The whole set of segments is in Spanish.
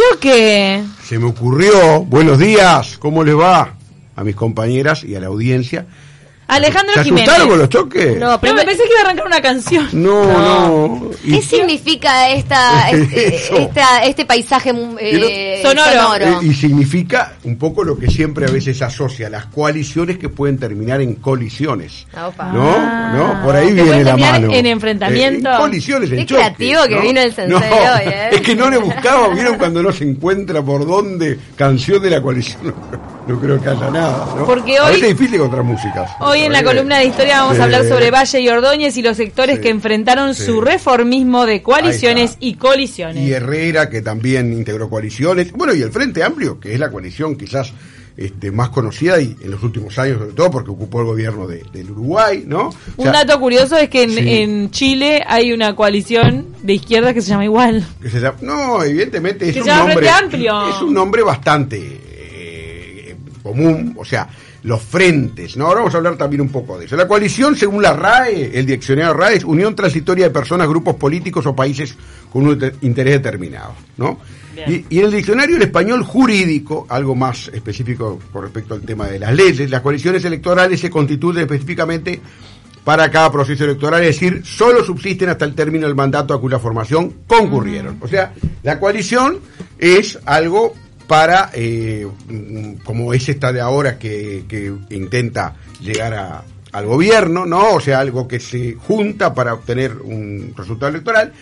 choque? Se me ocurrió, buenos días, ¿cómo les va? A mis compañeras y a la audiencia. Alejandro ¿Se Jiménez. con los choques? No, pero me pensé que iba a arrancar una canción. no. no. Y- ¿Qué significa esta, este, esta- este paisaje eh, Sonoro. Eh, y significa un poco lo que siempre a veces asocia, las coaliciones que pueden terminar en colisiones. Opa. ¿No? Ah. ¿No? Por ahí viene pueden la terminar mano. en enfrentamiento. Eh, en colisiones, en Qué choques, creativo que ¿no? vino el sensei No, hoy, ¿eh? Es que no le buscaba, ¿vieron cuando no se encuentra por dónde canción de la coalición? No, creo que haya nada, ¿no? Porque hoy- es difícil encontrar músicas. Hoy en la columna de historia vamos a hablar sobre Valle y Ordóñez y los sectores Sí. que enfrentaron Sí. su reformismo de coaliciones y colisiones. y Herrera, que también integró coaliciones, bueno, y el Frente Amplio, que es la coalición quizás este, más conocida y en los últimos años, sobre todo porque ocupó el gobierno de- del Uruguay, ¿no? O Un dato curioso es que en, Sí. en Chile hay una coalición de izquierda que se llama igual. que se llama- no, evidentemente es Que un nombre, Amplio. es un nombre bastante común, o sea, los frentes, ¿no? Ahora vamos a hablar también un poco de eso. La coalición, según la RAE, el diccionario RAE, es unión transitoria de personas, grupos políticos o países con un inter- interés determinado, ¿no? Y en el diccionario el español jurídico, algo más específico con respecto al tema de las leyes, las coaliciones electorales se constituyen específicamente para cada proceso electoral, es decir, solo subsisten hasta el término del mandato a cuya formación concurrieron. O sea, la coalición es algo para, eh, como es esta de ahora que, que intenta llegar a- al gobierno, ¿no? O sea, algo que se junta para obtener un resultado electoral,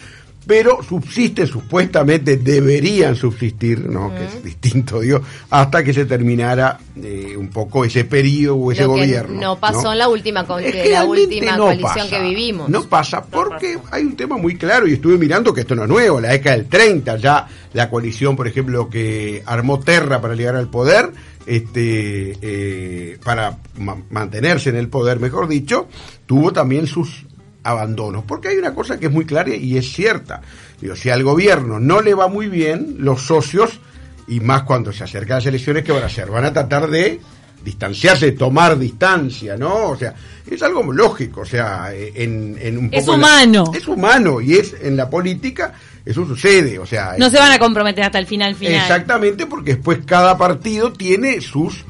pero subsisten, supuestamente deberían subsistir, ¿no? Que es distinto, digo, hasta que se terminara eh, un poco ese periodo o ese Lo que gobierno. no pasó en la última, co- Es que que la realmente última no coalición pasa. que vivimos. No pasa porque hay un tema muy claro y estuve mirando que esto no es nuevo, la década del 30 ya la coalición, por ejemplo, que armó Terra para llegar al poder, este eh, para ma- mantenerse en el poder, mejor dicho, tuvo también sus abandonos, porque hay una cosa que es muy clara y es cierta. Digo, si al gobierno no le va muy bien, los socios y más cuando se acercan las elecciones, ¿qué van a hacer? Van a tratar de distanciarse, tomar distancia, ¿no? O sea, es algo lógico, o sea, en, en un Es poco la- humano. es humano y es en la política, eso sucede, o sea... No es- se van a comprometer hasta el final final. Exactamente, porque después cada partido tiene sus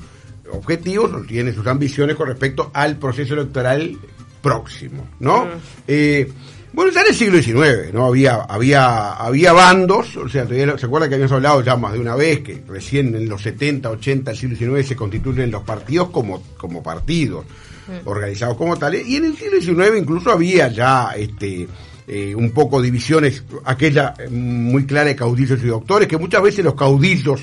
objetivos tiene sus ambiciones con respecto al proceso electoral próximo, ¿no? Eh, bueno, ya en el siglo XIX, ¿no? Había, había, había bandos, o sea, ¿se acuerda que habíamos hablado ya más de una vez que recién en los 70, 80 del siglo XIX se constituyen los partidos como, como partidos, organizados como tales, y en el siglo XIX incluso había ya este eh, un poco divisiones, aquella eh, muy clara de caudillos y doctores, que muchas veces los caudillos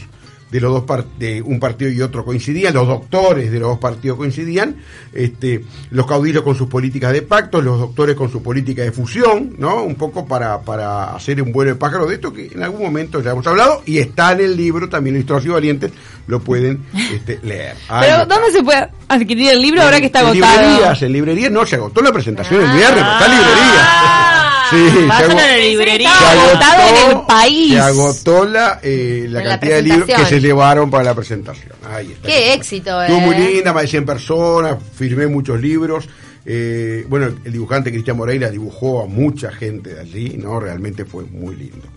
de los dos par- de un partido y otro coincidían, los doctores de los dos partidos coincidían, este, los caudillos con sus políticas de pacto, los doctores con su política de fusión, ¿no? Un poco para, para hacer un vuelo de pájaro de esto que en algún momento ya hemos hablado y está en el libro también Historias y Valientes, lo pueden este, leer. Ahí Pero. ¿dónde se puede adquirir el libro ahora que está en agotado? librerías, en librerías no, se agotó la presentación el viernes, pero está en librerías. Ah, Sí, agotó- a la librería. Agotado en el país. Se agotó la, eh, la la cantidad de libros que se llevaron para la presentación. Ahí está. Qué éxito, Estuvo muy eh. linda, más de 100 personas, firmé muchos libros. eh, bueno, el dibujante Cristian Moreira dibujó a mucha gente de allí, ¿no? Realmente fue muy lindo.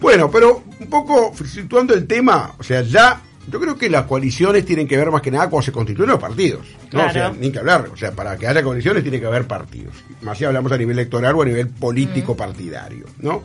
Bueno, pero un poco situando el tema, o sea, ya yo creo que las coaliciones tienen que ver más que nada cuando se constituyen los partidos. ¿no? O sea, ni que hablar. O sea, para que haya coaliciones tiene que haber partidos. Más si hablamos a nivel electoral o a nivel político partidario, ¿no?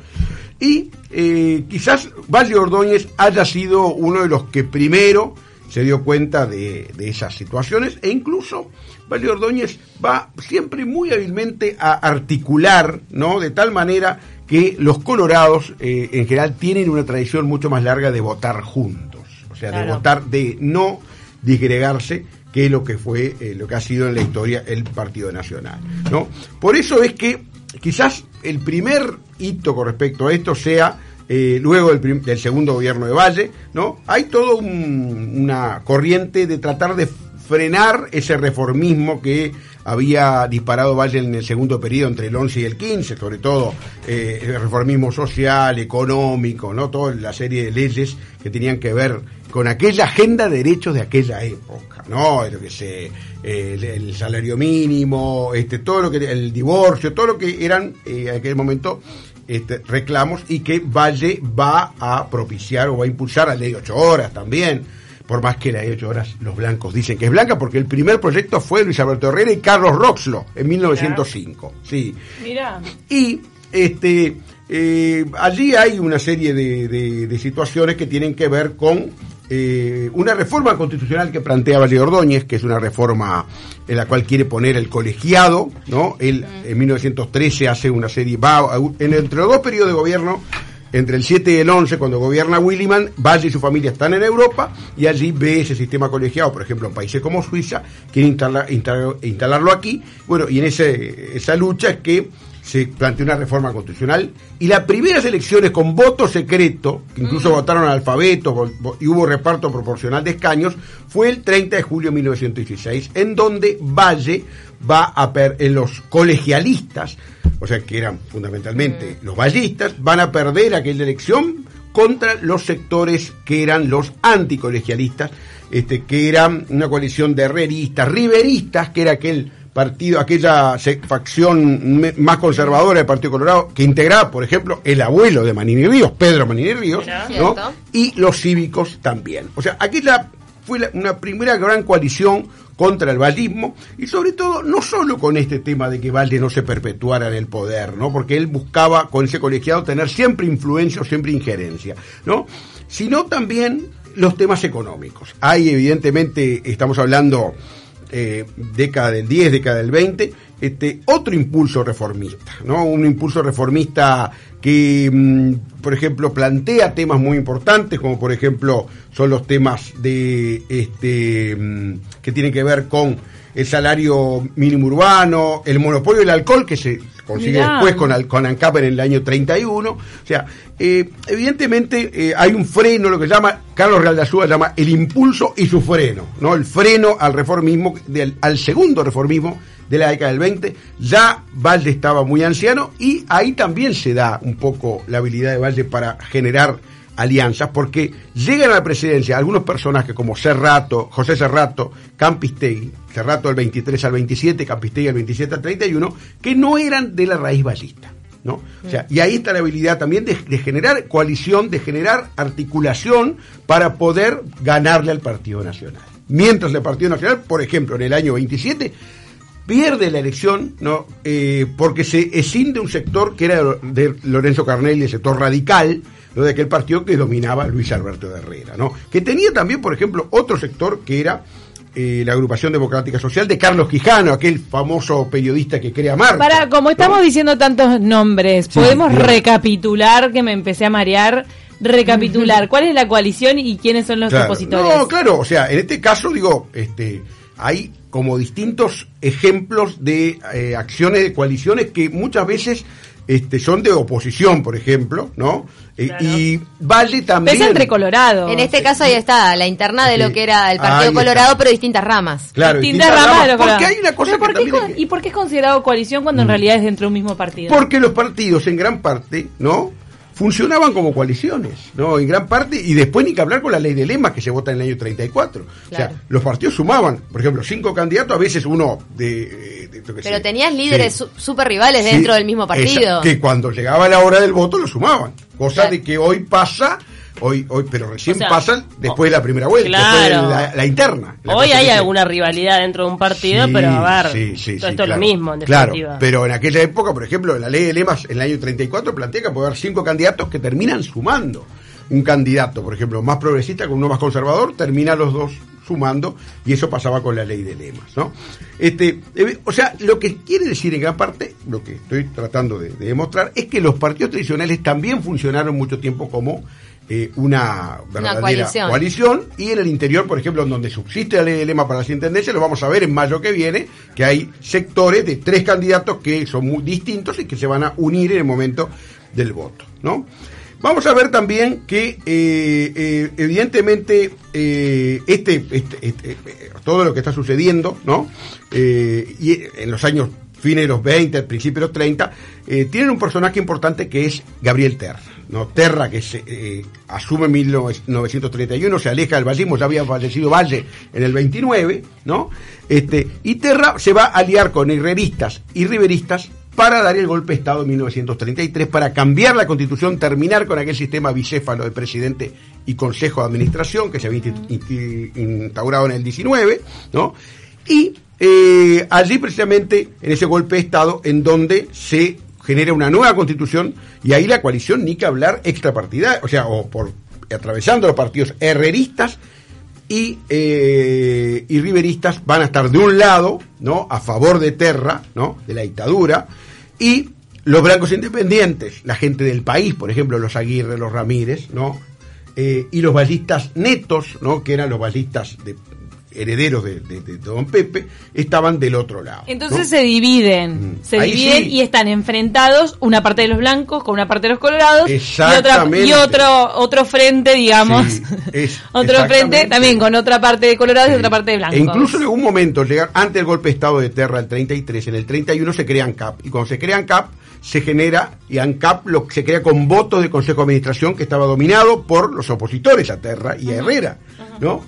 Y eh, quizás Valle Ordóñez haya sido uno de los que primero se dio cuenta de, de esas situaciones e incluso Valle Ordóñez va siempre muy hábilmente a articular, ¿no? De tal manera que los colorados eh, en general tienen una tradición mucho más larga de votar juntos, o sea, de votar, de no disgregarse que lo que fue, eh, lo que ha sido en la historia el Partido Nacional, ¿no? Por eso es que quizás el primer hito con respecto a esto sea eh, luego del segundo gobierno de Valle, ¿no? Hay toda una corriente de tratar de frenar ese reformismo que había disparado Valle en el segundo periodo entre el 11 y el 15, sobre todo eh, el reformismo social, económico, ¿no? Toda la serie de leyes que tenían que ver con aquella agenda de derechos de aquella época, ¿no? Lo que se, el, el salario mínimo, este, todo lo que, el divorcio, todo lo que eran eh, en aquel momento este, reclamos y que Valle va a propiciar o va a impulsar la ley de ocho horas también. Por más que la ley de ocho horas los blancos dicen que es blanca, porque el primer proyecto fue Luis Alberto Herrera y Carlos Roxlo en 1905. Sí. Mira. Y este, eh, allí hay una serie de, de- de situaciones que tienen que ver con eh, una reforma constitucional que plantea Valle Ordóñez, que es una reforma en la cual quiere poner el colegiado, ¿no? Él en 1913 hace una serie, va en, entre los dos periodos de gobierno, entre el 7 y el 11, cuando gobierna Williman, Valle y su familia están en Europa y allí ve ese sistema colegiado, por ejemplo, en países como Suiza, quiere instalar- instalar- instalarlo aquí. Bueno, y en ese, esa lucha es que se planteó una reforma constitucional y las primeras elecciones con voto secreto, que incluso votaron al alfabeto y hubo reparto proporcional de escaños, fue el 30 de julio de 1916, en donde Valle va a per en los colegialistas, o sea que eran fundamentalmente los vallistas, van a perder aquella elección contra los sectores que eran los anticolegialistas, este, que eran una coalición de herreristas, riveristas, que era aquel partido, aquella facción más conservadora del Partido Colorado, que integraba, por ejemplo, el abuelo de Manini Ríos, Pedro Manini Ríos. ¿no? Y los cívicos también. O sea, aquí la, fue la- una primera gran coalición contra el vallismo y sobre todo no solo con este tema de que Valle no se perpetuara en el poder, ¿no? Porque él buscaba con ese colegiado tener siempre influencia o siempre injerencia, ¿no? Sino también los temas económicos. Hay evidentemente, estamos hablando eh, década del 10, década del 20, este, otro impulso reformista, ¿no? Un impulso reformista que, mm, por ejemplo, plantea temas muy importantes, como por ejemplo son los temas de este mm, que tienen que ver con el salario mínimo urbano, el monopolio del alcohol que se consigue Mirá. después con, con ANCAP en el año 31. O sea, eh, evidentemente eh, hay un freno, lo que llama, Carlos Real de Azúa llama el impulso y su freno, ¿no? El freno al reformismo, del, al segundo reformismo de la década del 20. Ya Valle estaba muy anciano y ahí también se da un poco la habilidad de Valle para generar alianzas, porque llegan a la presidencia algunos personajes como Serrato, José Serrato, Campistegui, Serrato del 23 al 27, Campistegui del 27 al 31, que no eran de la raíz ballista. ¿no? O sea, y ahí está la habilidad también de, de generar coalición, de generar articulación para poder ganarle al Partido Nacional. Mientras el Partido Nacional, por ejemplo, en el año 27, pierde la elección no Eh, porque se escinde un sector que era de Lorenzo Carnelli, el sector radical, ¿no? de aquel partido que dominaba Luis Alberto de Herrera, ¿no? que tenía también, por ejemplo, otro sector que era eh, la agrupación democrática social de Carlos Quijano, aquel famoso periodista que crea Marta. Para, como estamos ¿no? diciendo tantos nombres, podemos recapitular, que me empecé a marear, recapitular, ¿cuál es la coalición y quiénes son los Claro. opositores? No, claro, o sea, en este caso digo, este, hay como distintos ejemplos de eh, acciones de coaliciones que muchas veces este, son de oposición, por ejemplo, ¿no? Eh, Claro. Y Valle también. Pesa entre Colorado. En este caso ahí está, la interna de Sí. lo que era el Ahí Partido está. Colorado, pero distintas ramas. Claro, distintas distintas ramas de ramas, los Porque hay una cosa que ¿por qué también con- hay que- ¿Y por qué es considerado coalición cuando en realidad es dentro de un mismo partido? Porque los partidos en gran parte, ¿no? Funcionaban como coaliciones, ¿no? En gran parte, y después ni que hablar con la ley de lemas que se vota en el año 34. O Claro. sea, los partidos sumaban, por ejemplo, cinco candidatos, a veces uno de... de- yo qué Pero sé, tenías líderes sí. súper rivales Sí, dentro del mismo partido. esa- que cuando llegaba la hora del voto lo sumaban. Cosa Claro. de que hoy pasa, hoy, hoy, pero recién O sea, pasan después de la primera vuelta, después de la, la interna. La Hoy hay alguna rivalidad dentro de un partido, Sí, pero a ver, sí, sí, todo esto es claro. lo mismo, en Claro, pero en aquella época, por ejemplo, la ley de lemas en el año 34 plantea que puede haber cinco candidatos que terminan sumando. Un candidato, por ejemplo, más progresista con uno más conservador, termina los dos sumando y eso pasaba con la ley de lemas, ¿no? Este, eh, o sea, lo que quiere decir en gran parte, lo que estoy tratando de, de demostrar, es que los partidos tradicionales también funcionaron mucho tiempo como eh, una verdadera coalición. coalición y en el interior, por ejemplo, en donde subsiste la ley de lema para las intendencias, lo vamos a ver en mayo que viene, que hay sectores de tres candidatos que son muy distintos y que se van a unir en el momento del voto, ¿no? Vamos a ver también que, eh, eh, evidentemente, eh, este, este- este, todo lo que está sucediendo, ¿no? Y en los años fines de los 20, al principio de los 30, eh, tienen un personaje importante que es Gabriel Terra. ¿No? Terra, que se, eh, asume en 1931, se aleja del vallismo, ya había fallecido Valle en el 29, ¿no? Este, y Terra se va a aliar con herreristas y riveristas para dar el golpe de Estado en 1933, para cambiar la constitución, terminar con aquel sistema bicéfalo de presidente y consejo de administración que se había instaurado en el 19, ¿no? Y eh, allí precisamente, en ese golpe de Estado, en donde se genera una nueva constitución y ahí la coalición, ni que hablar, extrapartidaria, o sea, o por atravesando los partidos herreristas y, eh, y riveristas van a estar de un lado, ¿no? A favor de Terra, ¿no? De la dictadura, y los blancos independientes, la gente del país, por ejemplo, los Aguirre, los Ramírez, ¿no? Eh, y los ballistas netos, ¿no? Que eran los ballistas de, herederos de, de- de Don Pepe, estaban del otro lado. Entonces ¿no? se dividen, Mm. se Ahí dividen sí. y están enfrentados una parte de los blancos con una parte de los colorados y otra y otro otro frente, digamos, Sí, es- otro frente también con otra parte de colorados y otra parte de blancos. E incluso en algún momento, llegar antes del golpe de Estado de Terra, el 33, en el 31 se crean CAP. Y cuando se crean CAP, se genera, y ANCAP lo, se crea con votos del Consejo de Administración que estaba dominado por los opositores a Terra y a Herrera, ¿no?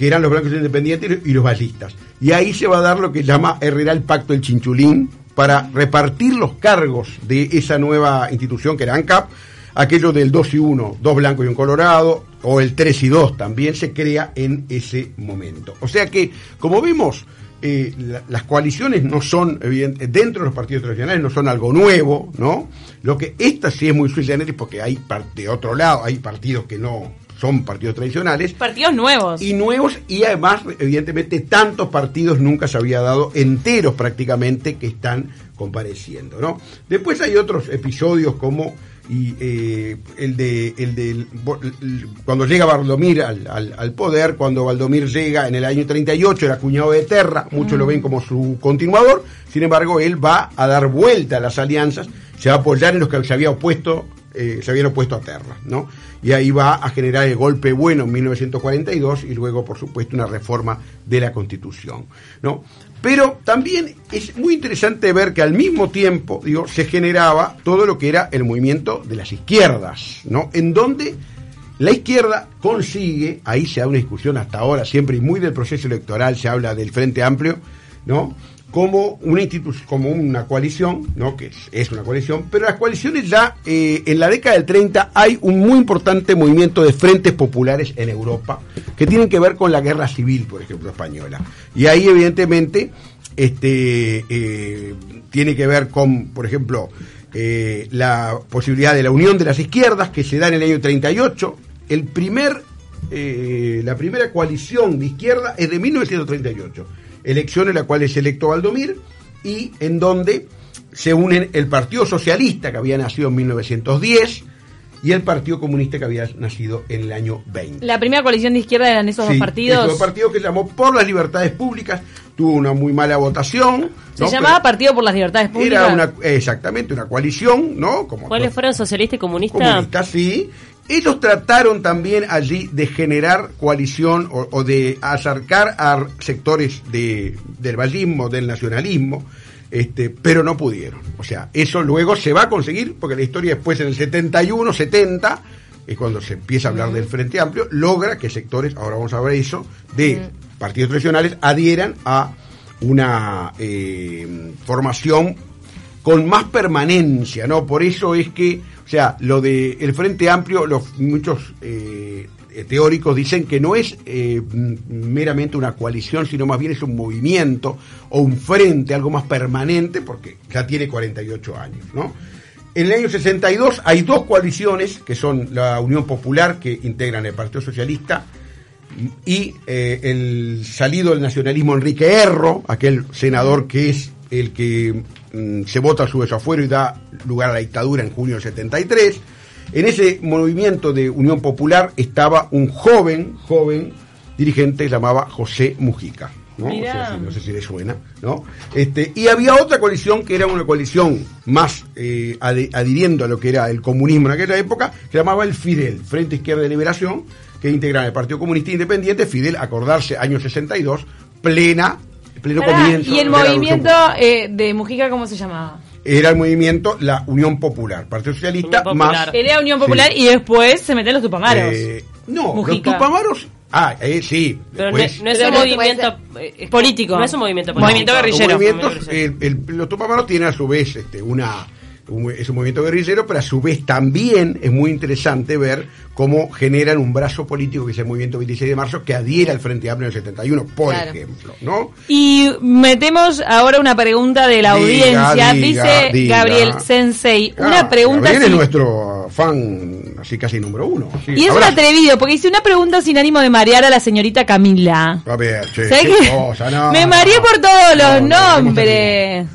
Que eran los blancos independientes y los ballistas. Y ahí se va a dar lo que llama Herrera el Pacto del Chinchulín para repartir los cargos de esa nueva institución que era ANCAP aquello del 2 y 1, dos blancos y un colorado, o el 3 y 2 también se crea en ese momento. O sea que, como vemos, eh, la- las coaliciones no son, evidente- dentro de los partidos tradicionales, no son algo nuevo, ¿no? Lo que esta sí es muy sui porque hay de otro lado, hay partidos que no son partidos tradicionales, partidos nuevos. y nuevos y además evidentemente tantos partidos nunca se había dado enteros prácticamente que están compareciendo no después hay otros episodios como y, eh, el de el el- cuando llega Valdomir al, al- al poder cuando Valdomir llega en el año 38 era cuñado de Terra muchos lo ven como su continuador sin embargo él va a dar vuelta a las alianzas se va a apoyar en los que se había opuesto eh, se habían opuesto a Terra, ¿no? Y ahí va a generar el golpe bueno en 1942 y luego, por supuesto, una reforma de la Constitución, ¿no? Pero también es muy interesante ver que al mismo tiempo, digo, se generaba todo lo que era el movimiento de las izquierdas, ¿no? En donde la izquierda consigue, ahí se da una discusión hasta ahora, siempre y muy del proceso electoral, se habla del Frente Amplio, ¿no? Como una institución, como una coalición, ¿no? Que es, una coalición, pero las coaliciones ya, eh, en la década del 30 hay un muy importante movimiento de frentes populares en Europa que tienen que ver con la guerra civil, por ejemplo, española. Y ahí, evidentemente, este, eh, tiene que ver con, por ejemplo, eh, la posibilidad de la unión de las izquierdas que se da en el año 38. El primer, la primera coalición de izquierda es de 1938, elección en la cual es electo Valdomir y en donde se unen el Partido Socialista que había nacido en 1910 y el Partido Comunista que había nacido en el año 20. La primera coalición de izquierda eran esos Sí, dos partidos. esos dos partidos que llamó Por las Libertades Públicas, tuvo una muy mala votación. Se ¿no? llamaba Pero Partido por las Libertades Públicas. Era una, exactamente, una coalición, ¿no? Como ¿Cuáles fueron socialista y comunista? comunistas, sí. Ellos trataron también allí de generar coalición o, o de acercar a sectores de, del vallismo, del nacionalismo, este, pero no pudieron. O sea, eso luego se va a conseguir, porque la historia después en el 71, 70, es cuando se empieza a hablar del Frente Amplio, logra que sectores, ahora vamos a ver eso, de partidos tradicionales adhieran a una eh, formación con más permanencia, ¿no? Por eso es que, sea, lo de el Frente Amplio, los muchos eh, teóricos dicen que no es eh, meramente una coalición, sino más bien es un movimiento o un frente, algo más permanente, porque ya tiene 48 años, ¿no? En el año 62 hay dos coaliciones, que son la Unión Popular, que integran el Partido Socialista, y eh, el salido del nacionalismo Enrique Erro, aquel senador que es el que mm, se vota a su desafuero y da lugar a la dictadura en junio del 73. En ese movimiento de Unión Popular estaba un joven, joven dirigente que llamaba José Mujica. ¿no? O Mirá. sea, si- no sé si le suena, ¿no? Este, y había otra coalición que era una coalición más eh, adhiriendo a lo que era el comunismo en aquella época, que se llamaba el Fidel, Frente Izquierda de Liberación, que integraba el Partido Comunista Independiente, Fidel, acordarse, año 62, plena, pleno Pará, comienzo. y el movimiento eh, de Mujica, ¿cómo se llamaba? Era el movimiento La Unión Popular, Partido Socialista Unión Popular. más... Era Unión Popular Sí. y después se meten los tupamaros. Eh, No, Mujica. los Tupamaros. Ah, eh, sí. Pero no, después- no es Pero un no movimiento eh, es- Político. No es un movimiento No, político. movimiento guerrillero. movimientos, el- el- los Tupamaros tienen a su vez este, una, un- es un movimiento guerrillero, pero a su vez también es muy interesante ver cómo generan un brazo político que es el movimiento 26 de marzo que adhiere al Frente Amplio en el 71, por Claro. ejemplo, ¿no? Y metemos ahora una pregunta de la Diga, audiencia. diga, Dice diga. Gabriel Sensei. Ah, una pregunta Gabriel es nuestro fan, así casi número uno. Sí, Y es un atrevido, porque dice una pregunta sin ánimo de marear a la señorita Camila. A ver, che, ¿Sabés qué qué? cosa, no, me mareé por todos los No, no, nombres.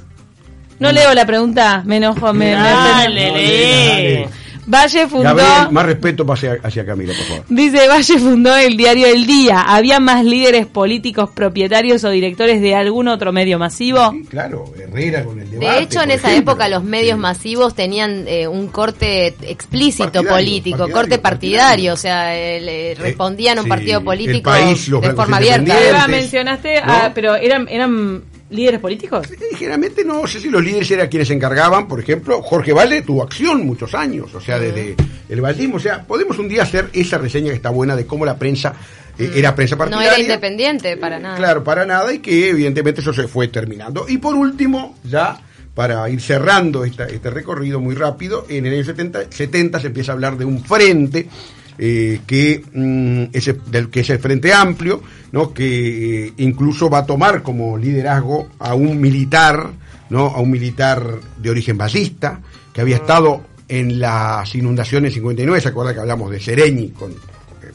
No leo la pregunta, me enojo. Me, me- Dale, dale. Valle fundó. Gabriel, más respeto hacia, hacia Camila, por favor. Dice, Valle fundó el diario El Día. ¿Había más líderes políticos, propietarios o directores de algún otro medio masivo? Sí, claro, Herrera con el debate. De hecho, en esa ejemplo. época los medios Sí. masivos tenían eh, un corte explícito Partidario, político, partidario, corte partidario. partidario, o sea, eh, le respondían a un sí, partido el político país, los de forma abierta. mencionaste, ¿no? ah, pero eran, eran líderes políticos. Eh, Generalmente no sé si los líderes eran quienes se encargaban, por ejemplo, Jorge Valde tuvo acción muchos años, o sea, desde el baldismo, o sea, podemos un día hacer esa reseña que está buena de cómo la prensa eh, era prensa No partidaria. era independiente para nada. Claro, para nada, y que evidentemente eso se fue terminando. Y por último, ya para ir cerrando esta- este recorrido muy rápido, en el año 70, 70 se empieza a hablar de un frente eh, que, mm, es el- del que es el Frente Amplio, ¿no? que eh, incluso va a tomar como liderazgo a un militar, ¿no? a un militar de origen basista, que había estado en las inundaciones 59, ¿se acuerda que hablamos de Sereñi con, eh,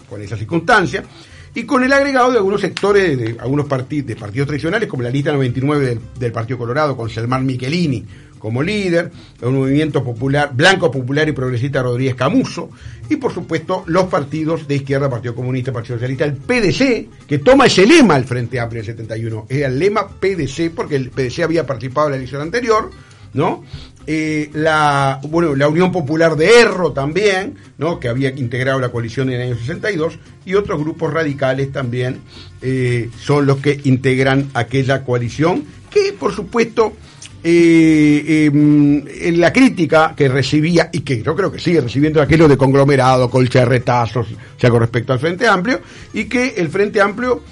con esa circunstancia? y con el agregado de algunos sectores de algunos partidos de partidos tradicionales como la lista 99 del, del Partido Colorado con Selmar Michelini como líder, un movimiento popular blanco popular y progresista Rodríguez Camuso y por supuesto los partidos de izquierda, Partido Comunista, Partido Socialista, el PDC que toma ese lema al Frente Amplio en el 71, era el lema PDC porque el PDC había participado en la elección anterior, ¿no? Eh, la, bueno, la Unión Popular de Erro también, ¿no? que había integrado la coalición en el año 62, y otros grupos radicales también eh, son los que integran aquella coalición, que por supuesto eh, la crítica que recibía, y que yo creo que sigue recibiendo aquello de conglomerado, colcha de retazos, o sea, con respecto al Frente Amplio, y que el Frente Amplio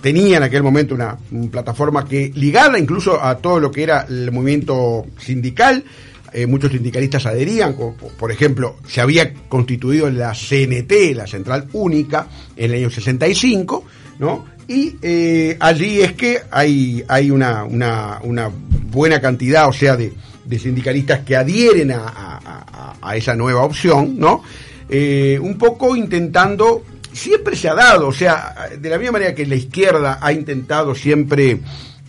tenía en aquel momento una, una plataforma que ligada incluso a todo lo que era el movimiento sindical, eh, muchos sindicalistas adherían, por ejemplo, se había constituido la CNT, la Central Única, en el año 65, ¿no? Y eh, allí es que hay, hay una, una, una buena cantidad, o sea, de, de sindicalistas que adhieren a, a- esa nueva opción, ¿no? Eh, un poco intentando siempre se ha dado, o sea, de la misma manera que la izquierda ha intentado siempre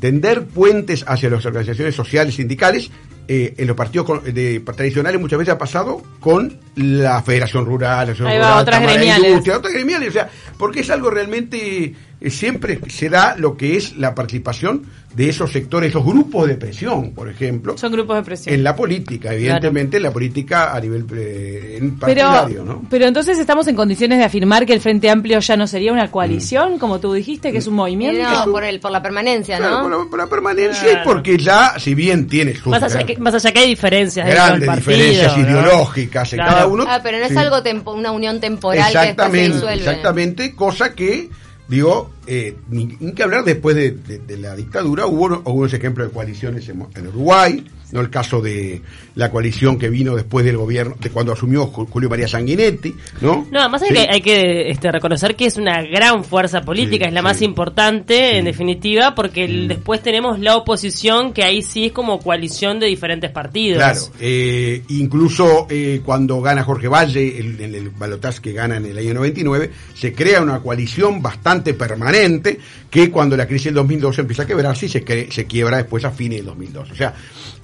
tender puentes hacia las organizaciones sociales sindicales, eh, en los partidos de, tradicionales muchas veces ha pasado con la Federación Rural, la Asociación Ahí va, Rural, otras Cámara de gremiales. Industria, otras gremiales, o sea, porque es algo realmente, siempre se da lo que es la participación de esos sectores, esos grupos de presión, por ejemplo, Son grupos de presión. en la política, evidentemente la política a nivel eh, en Pero, partidario, ¿no? pero entonces estamos en condiciones de afirmar que el Frente Amplio ya no sería una coalición, como tú dijiste, que es un movimiento. No, por, el, por la permanencia, Claro, ¿no? por, la, por la permanencia y Claro. porque ya, si bien tiene sus Más allá, que, más allá que hay diferencias grandes partido, diferencias ¿no? ideológicas en Claro. cada uno. Ah, pero no es sí. algo tempo- una unión temporal que después se Exactamente, disuelve. exactamente, cosa que, digo, eh, ni, ni que hablar después de, de- la dictadura, hubo uno- algunos ejemplos de coaliciones en Uruguay, no el caso de la coalición que vino después del gobierno, de cuando asumió Ju- Julio María Sanguinetti, ¿no? No, además hay Sí. que, hay que este, reconocer que es una gran fuerza política, Sí, es la sí. más importante en definitiva, porque el- después tenemos la oposición, que ahí sí es como coalición de diferentes partidos. Claro, eh, incluso eh, cuando gana Jorge Valle, el- en el, balotaje que gana en el año 99, se crea una coalición bastante permanente que cuando la crisis del 2002 empieza a quebrarse y se, se quiebra después a fines del 2002. O sea,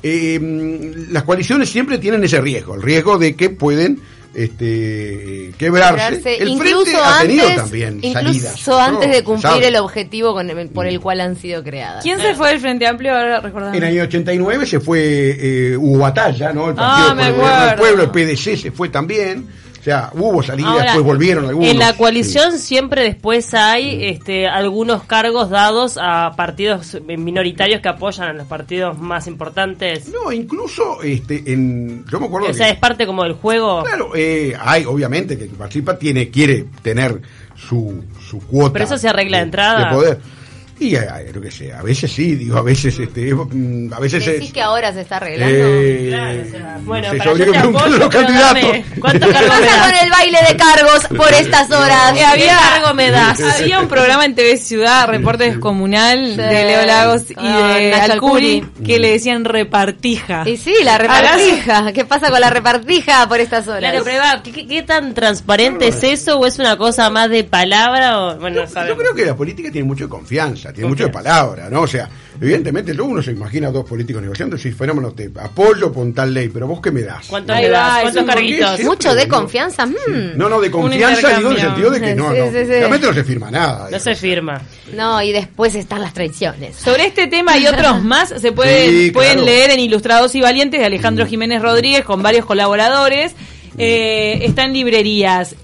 eh, mm, las coaliciones siempre tienen ese riesgo, el riesgo de que pueden este, quebrarse. Quebrarse. El incluso Frente ha tenido antes, también incluso salidas. antes ¿no? de cumplir el objetivo con el- por el cual han sido creadas. ¿Quién se fue del Frente Amplio? Ahora recordame. En el año 89 se fue, eh, hubo batalla, ¿no? El Ah, Partido me por el Gobierno del acuerdo. Pueblo, el PDC se fue también. Sea, hubo salidas, Ahora, después volvieron algunos. En la coalición Sí. siempre después hay este, algunos cargos dados a partidos minoritarios que apoyan a los partidos más importantes. No, incluso, este, en, yo me acuerdo O sea, que- es parte como del juego. Claro, eh, hay, obviamente, que el participa tiene, quiere tener su, su cuota. Pero eso se arregla de entrada. poder. Y eh, creo que sé, a veces sí, digo, a veces, este, mm, a veces Decís es. que ahora se está arreglando. eh, Claro, o sea, bueno, no sé, para yo yo te a apoyo, los pero candidatos. dame, ¿cuántos ¿Qué cargos me pasa das? con el baile de cargos por estas horas? Y había, ¿Qué cargo me das? había un programa en TV Ciudad, Reporte Descomunal, Sí. de Leo Lagos y Ah, de Alcuri, que le decían repartija. Y sí, la repartija. ¿Qué pasa con la repartija por estas horas? Claro, pero ¿qué, qué- qué tan transparente es eso o es una cosa más de palabra o bueno, no Yo sabemos. creo que la política tiene mucho de confianza, tiene mucho de palabra, ¿no? O sea, evidentemente luego uno se imagina a dos políticos negociando, si fenómeno te apoyo con tal ley, pero vos qué me das. ¿Cuántos Ahí me va, das? eso ¿Cuántos ¿Por qué carguitos? Mucho de no? confianza. mm. No, no, de confianza digo en el sentido de que no, Sí, no, sí, sí. realmente no se firma nada. No se firma. No, y después están las traiciones. Sobre este tema y otros más se pueden, Sí, pueden claro. leer en Ilustrados y Valientes de Alejandro Jiménez Rodríguez con varios colaboradores. Eh, está en librerías.